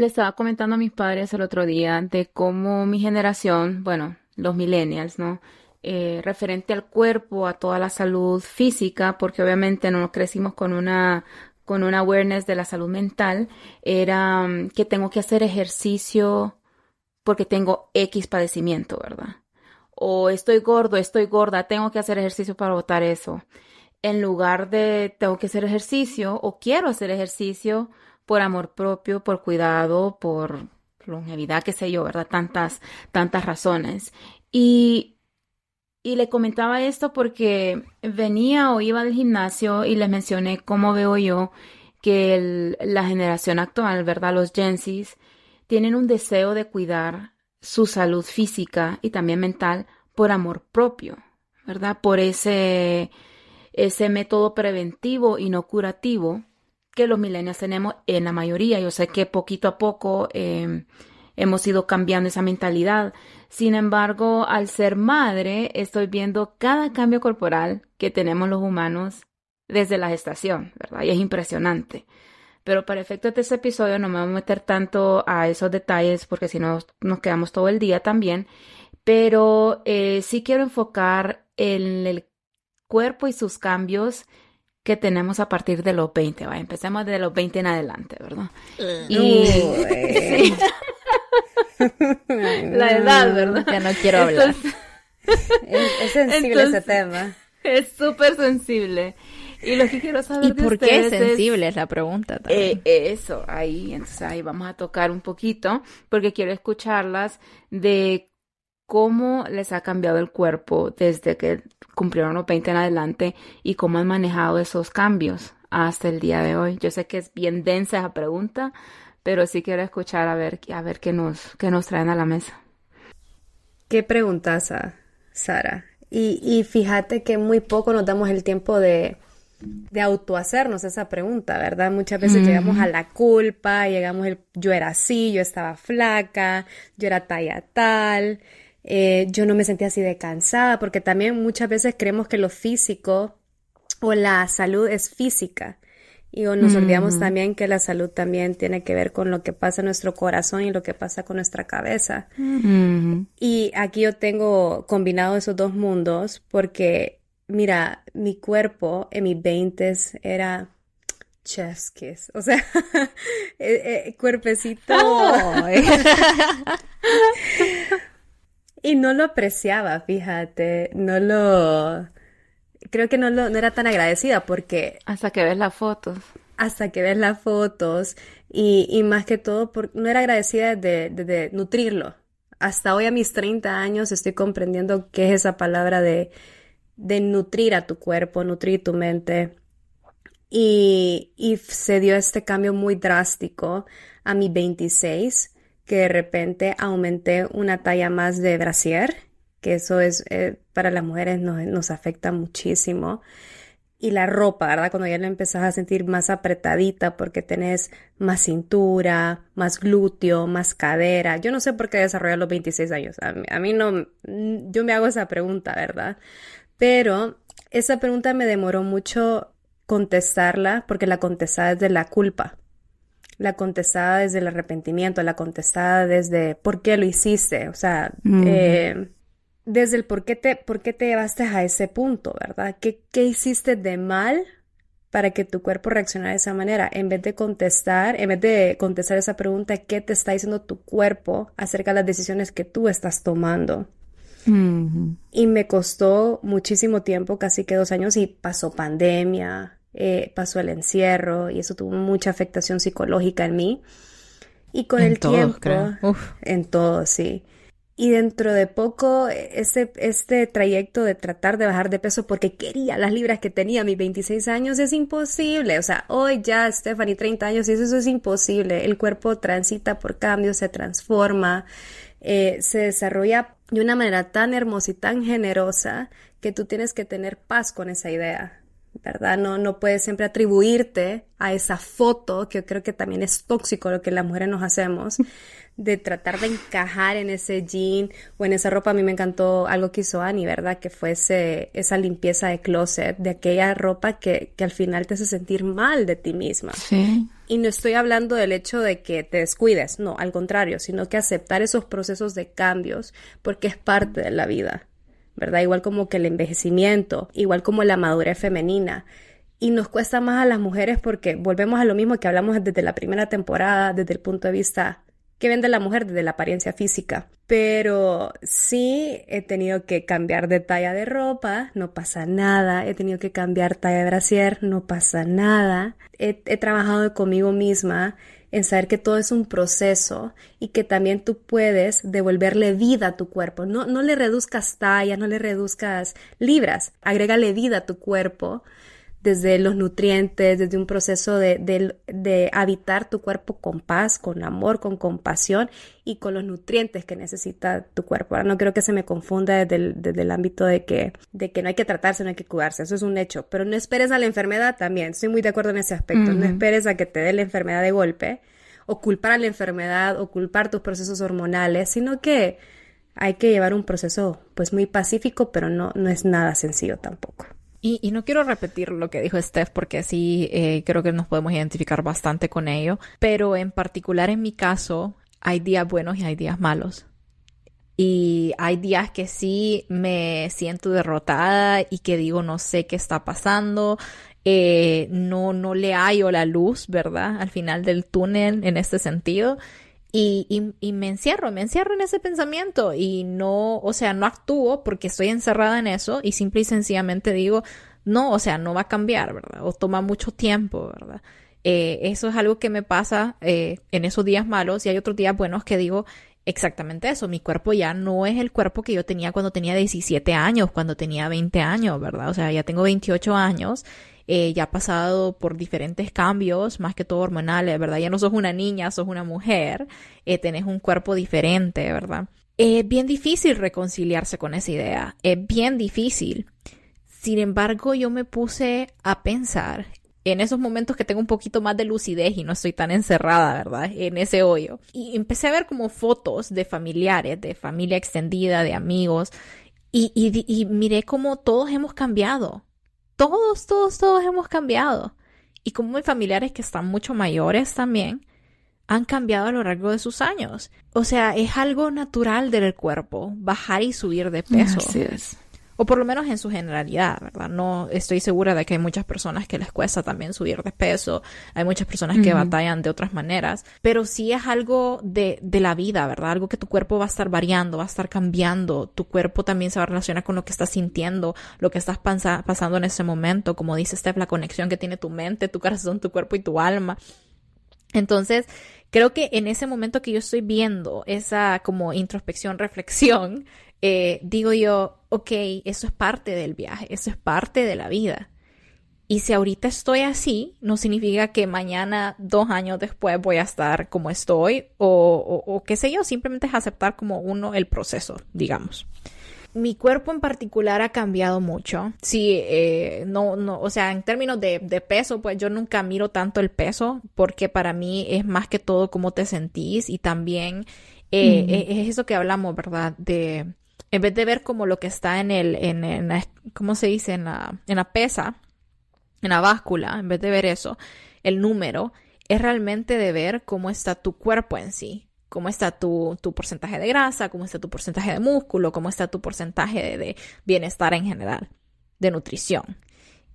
Le estaba comentando a mis padres el otro día de cómo mi generación, bueno, los millennials, ¿no? Eh, referente al cuerpo, a toda la salud física, porque obviamente no crecimos con una con una awareness de la salud mental, era mm, que tengo que hacer ejercicio porque tengo X padecimiento, ¿verdad? O estoy gordo, estoy gorda, tengo que hacer ejercicio para botar eso. En lugar de tengo que hacer ejercicio o quiero hacer ejercicio por amor propio, por cuidado, por longevidad, qué sé yo, ¿verdad? Tantas, tantas razones. Y, y le comentaba esto porque venía o iba del gimnasio y les mencioné cómo veo yo que la generación actual, ¿verdad? Los Gensis tienen un deseo de cuidar su salud física y también mental por amor propio, ¿verdad? Por ese, ese método preventivo y no curativo que los millennials tenemos en la mayoría. Yo sé que poquito a poco em, hemos ido cambiando esa mentalidad. Sin embargo, al ser madre, estoy viendo cada cambio corporal que tenemos los humanos desde la gestación, ¿verdad? Y es impresionante. Pero para efectos de este episodio no me voy a meter tanto a esos detalles porque si no nos quedamos todo el día también. Pero eh, sí quiero enfocar en el cuerpo y sus cambios que tenemos a partir de los 20, ¿va? Empecemos de los 20 en adelante, ¿verdad? Y... La edad, ¿verdad? Ya no quiero hablar. es, sensible ese tema. Es súper sensible. Y lo que quiero saber ¿Y por qué es sensible es la pregunta también. Eh, eso, ahí, entonces ahí vamos a tocar un poquito, porque quiero escucharlas de cómo les ha cambiado el cuerpo desde que cumplieron los 20 en adelante y cómo han manejado esos cambios hasta el día de hoy. Yo sé que es bien densa esa pregunta, pero sí quiero escuchar a ver, a ver qué nos, qué nos traen a la mesa. Qué preguntas, Sara. Y, y fíjate que muy poco nos damos el tiempo de, de autohacernos esa pregunta, ¿verdad? Muchas veces llegamos a la culpa, llegamos el yo era así, yo estaba flaca, yo era talla tal, eh, yo no me sentía así de cansada, porque también muchas veces creemos que lo físico o la salud es física. Y nos olvidamos también que la salud también tiene que ver con lo que pasa en nuestro corazón y lo que pasa con nuestra cabeza. Y aquí yo tengo combinado esos dos mundos porque, mira, mi cuerpo en mis veintes era chef's O sea, eh, eh, cuerpecito. Y no lo apreciaba, fíjate, no lo... Creo que no, lo, no era tan agradecida porque... Hasta que ves las fotos. Hasta que ves las fotos y, y más que todo, por, no era agradecida de, de, nutrirlo. Hasta hoy a mis 30 años estoy comprendiendo qué es esa palabra de, de nutrir a tu cuerpo, nutrir tu mente. Y, y se dio este cambio muy drástico a mi 26 que de repente aumenté una talla más de brasier, que eso es eh, para las mujeres nos, nos, afecta muchísimo. Y la ropa, ¿verdad? Cuando ya la empezás a sentir más apretadita porque tenés más cintura, más glúteo, más cadera. Yo no sé por qué desarrollar los 26 años. A mí, no, yo me hago esa pregunta, ¿verdad? Pero esa pregunta me demoró mucho contestarla porque la contestaba desde la culpa la contestada desde el arrepentimiento, la contestada desde por qué lo hiciste, o sea, eh, desde el por qué, te, por qué te llevaste a ese punto, ¿verdad? ¿Qué, ¿Qué hiciste de mal para que tu cuerpo reaccionara de esa manera? En vez de contestar, en vez de contestar esa pregunta, ¿qué te está diciendo tu cuerpo acerca de las decisiones que tú estás tomando? Y me costó muchísimo tiempo, casi que dos años, y pasó pandemia, eh, pasó el encierro y eso tuvo mucha afectación psicológica en mí. Y con el tiempo, en todo, sí. Y dentro de poco, este, este trayecto de tratar de bajar de peso porque quería las libras que tenía a mis 26 años es imposible. O sea, hoy ya, Stephanie, 30 años, y eso es imposible. El cuerpo transita por cambios, se transforma, eh, se desarrolla de una manera tan hermosa y tan generosa que tú tienes que tener paz con esa idea, ¿verdad? No, no puedes siempre atribuirte a esa foto, que yo creo que también es tóxico lo que las mujeres nos hacemos, de tratar de encajar en ese jean o en esa ropa. A mí me encantó algo que hizo Annie, ¿verdad? Que fuese esa limpieza de closet, de aquella ropa que, que al final te hace sentir mal de ti misma. Sí. Y no estoy hablando del hecho de que te descuides, no, al contrario, sino que aceptar esos procesos de cambios porque es parte de la vida, ¿verdad? Igual como que el envejecimiento, igual como la madurez femenina. Y nos cuesta más a las mujeres porque volvemos a lo mismo que hablamos desde la primera temporada, desde el punto de vista que vende la mujer desde la apariencia física. Pero sí he tenido que cambiar de talla de ropa, no pasa nada. He tenido que cambiar talla de brasier, no pasa nada. He, trabajado conmigo misma en saber que todo es un proceso y que también tú puedes devolverle vida a tu cuerpo. No, no le reduzcas talla, no le reduzcas libras, agrégale vida a tu cuerpo desde los nutrientes, desde un proceso de, de, habitar tu cuerpo con paz, con amor, con compasión y con los nutrientes que necesita tu cuerpo. Ahora no creo que se me confunda desde el, desde el ámbito de que, de que no hay que tratarse, no hay que cuidarse, eso es un hecho, pero no esperes a la enfermedad también, estoy muy de acuerdo en ese aspecto, no esperes a que te dé la enfermedad de golpe o culpar a la enfermedad o culpar tus procesos hormonales, sino que hay que llevar un proceso pues muy pacífico, pero no, no es nada sencillo tampoco. Y, no quiero repetir lo que dijo Steph porque sí eh, creo que nos podemos identificar bastante con ello, pero en particular en mi caso hay días buenos y hay días malos. Y hay días que sí me siento derrotada y que digo no sé qué está pasando, eh, no, no le hallo la luz, ¿verdad? Al final del túnel en este sentido. Y, me encierro, me encierro en ese pensamiento y no, o sea, no actúo porque estoy encerrada en eso y simple y sencillamente digo, no, o sea, no va a cambiar, ¿verdad? O toma mucho tiempo, ¿verdad? Eh, eso es algo que me pasa eh, en esos días malos y hay otros días buenos que digo exactamente eso, mi cuerpo ya no es el cuerpo que yo tenía cuando tenía 17 años, cuando tenía 20 años, ¿verdad? O sea, ya tengo 28 años eh, ya ha pasado por diferentes cambios, más que todo hormonales, ¿verdad? Ya no sos una niña, sos una mujer, eh, tenés un cuerpo diferente, ¿verdad? Es bien difícil reconciliarse con esa idea, es bien difícil. Sin embargo, yo me puse a pensar en esos momentos que tengo un poquito más de lucidez y no estoy tan encerrada, ¿verdad? En ese hoyo. Y empecé a ver como fotos de familiares, de familia extendida, de amigos, y, y, y miré cómo todos hemos cambiado todos, todos, todos hemos cambiado. Y como mis familiares que están mucho mayores también, han cambiado a lo largo de sus años. O sea, es algo natural del cuerpo, bajar y subir de peso. Así es o por lo menos en su generalidad, ¿verdad? No estoy segura de que hay muchas personas que les cuesta también subir de peso, hay muchas personas que batallan de otras maneras, pero sí es algo de, de la vida, ¿verdad? Algo que tu cuerpo va a estar variando, va a estar cambiando, tu cuerpo también se va a relacionar con lo que estás sintiendo, lo que estás pasando en ese momento, como dice Steph, la conexión que tiene tu mente, tu corazón, tu cuerpo y tu alma. Entonces, creo que en ese momento que yo estoy viendo esa como introspección, reflexión, eh, digo yo, ok, eso es parte del viaje, eso es parte de la vida. Y si ahorita estoy así, no significa que mañana, dos años después, voy a estar como estoy o, o, qué sé yo, simplemente es aceptar como uno el proceso, digamos. Mi cuerpo en particular ha cambiado mucho. Sí, eh, no, no, o sea, en términos de, de, peso, pues yo nunca miro tanto el peso porque para mí es más que todo cómo te sentís y también eh, es eso que hablamos, ¿verdad? De en vez de ver como lo que está en el, en, la, ¿cómo se dice? En la, en la pesa, en la báscula, en vez de ver eso, el número, es realmente de ver cómo está tu cuerpo en sí, cómo está tu, tu porcentaje de grasa, cómo está tu porcentaje de músculo, cómo está tu porcentaje de, de bienestar en general, de nutrición.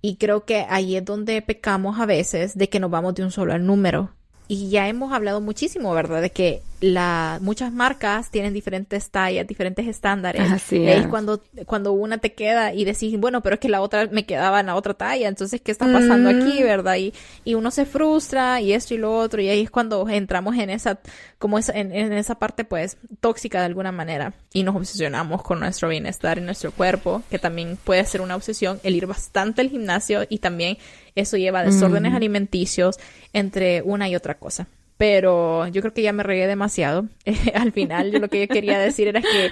Y creo que ahí es donde pecamos a veces de que nos vamos de un solo número. Y ya hemos hablado muchísimo, ¿verdad? De que la, muchas marcas tienen diferentes tallas, diferentes estándares. Así y es. cuando, cuando una te queda y decís, bueno, pero es que la otra me quedaba en la otra talla, entonces, ¿qué está pasando aquí, mm. verdad? Y, y uno se frustra y esto y lo otro, y ahí es cuando entramos en esa, como en, en esa parte, pues, tóxica de alguna manera, y nos obsesionamos con nuestro bienestar y nuestro cuerpo, que también puede ser una obsesión, el ir bastante al gimnasio y también eso lleva a desórdenes mm. alimenticios entre una y otra cosa pero yo creo que ya me regué demasiado. al final, yo lo que yo quería decir era que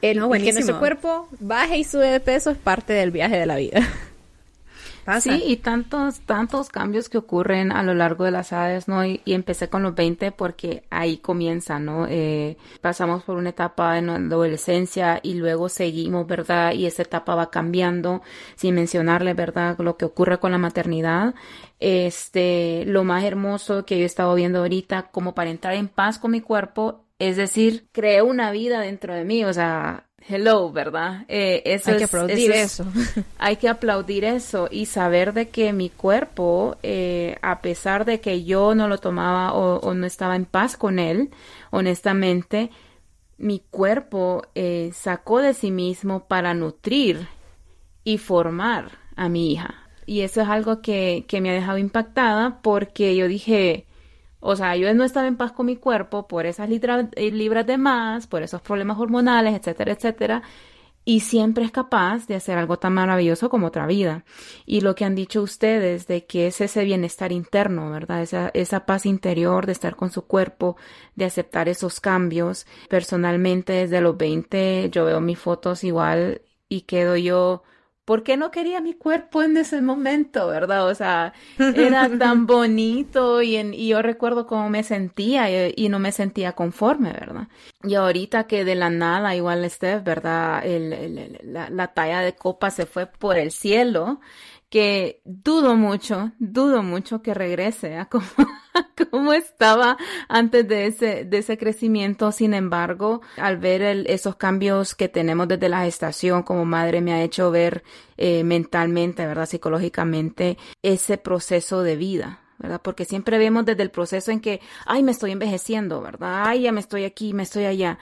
El, que nuestro cuerpo baje y sube de peso es parte del viaje de la vida. Sí, y tantos, tantos cambios que ocurren a lo largo de las edades, ¿no? Y, empecé con los 20 porque ahí comienza, ¿no? Eh, pasamos por una etapa en la adolescencia y luego seguimos, ¿verdad? Y esa etapa va cambiando, sin mencionarle, ¿verdad? Lo que ocurre con la maternidad. Este, lo más hermoso que yo he estado viendo ahorita, como para entrar en paz con mi cuerpo, es decir, creé una vida dentro de mí, o sea, hello, ¿verdad? Eh, eso hay que aplaudir eso. hay que aplaudir eso y saber de que mi cuerpo, eh, a pesar de que yo no lo tomaba o, no estaba en paz con él, honestamente, mi cuerpo eh, sacó de sí mismo para nutrir y formar a mi hija. Y eso es algo que, que me ha dejado impactada porque yo dije, o sea, yo no estaba en paz con mi cuerpo por esas eh, libras de más, por esos problemas hormonales, etcétera, etcétera. Y siempre es capaz de hacer algo tan maravilloso como otra vida. Y lo que han dicho ustedes de que es ese bienestar interno, ¿verdad? Esa, esa paz interior de estar con su cuerpo, de aceptar esos cambios. Personalmente, desde los 20, yo veo mis fotos igual y quedo yo, ¿por qué no quería mi cuerpo en ese momento, verdad? O sea, era tan bonito y, en, y yo recuerdo cómo me sentía y, no me sentía conforme, ¿verdad? Y ahorita que de la nada, igual Steph, ¿verdad? El, la, la talla de copa se fue por el cielo que dudo mucho, dudo mucho que regrese a como, estaba antes de ese, de ese crecimiento. Sin embargo, al ver esos cambios que tenemos desde la gestación como madre, me ha hecho ver eh, mentalmente, ¿verdad? Psicológicamente, ese proceso de vida. ¿verdad? Porque siempre vemos desde el proceso en que, ay, me estoy envejeciendo, ¿verdad? Ay, ya me estoy aquí, me estoy allá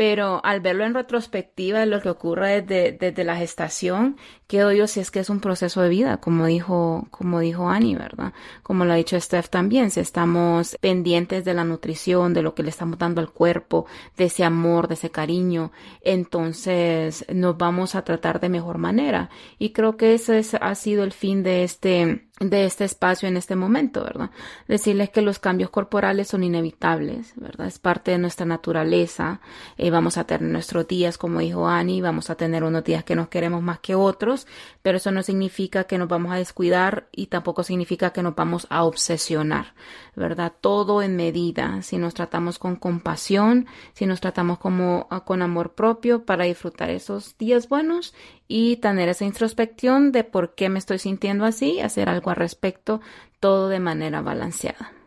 pero al verlo en retrospectiva lo que ocurre desde, desde, la gestación, quedo yo si es que es un proceso de vida, como dijo, como dijo Annie, ¿verdad? Como lo ha dicho Steph también, si estamos pendientes de la nutrición, de lo que le estamos dando al cuerpo, de ese amor, de ese cariño, entonces nos vamos a tratar de mejor manera. Y creo que ese ha sido el fin de este, de este espacio en este momento, ¿verdad? Decirles que los cambios corporales son inevitables, ¿verdad? Es parte de nuestra naturaleza. Eh, vamos a tener nuestros días, como dijo Annie, vamos a tener unos días que nos queremos más que otros, pero eso no significa que nos vamos a descuidar y tampoco significa que nos vamos a obsesionar, ¿verdad? Todo en medida, si nos tratamos con compasión, si nos tratamos como ah, con amor propio para disfrutar esos días buenos y tener esa introspección de por qué me estoy sintiendo así, hacer algo al respecto, todo de manera balanceada.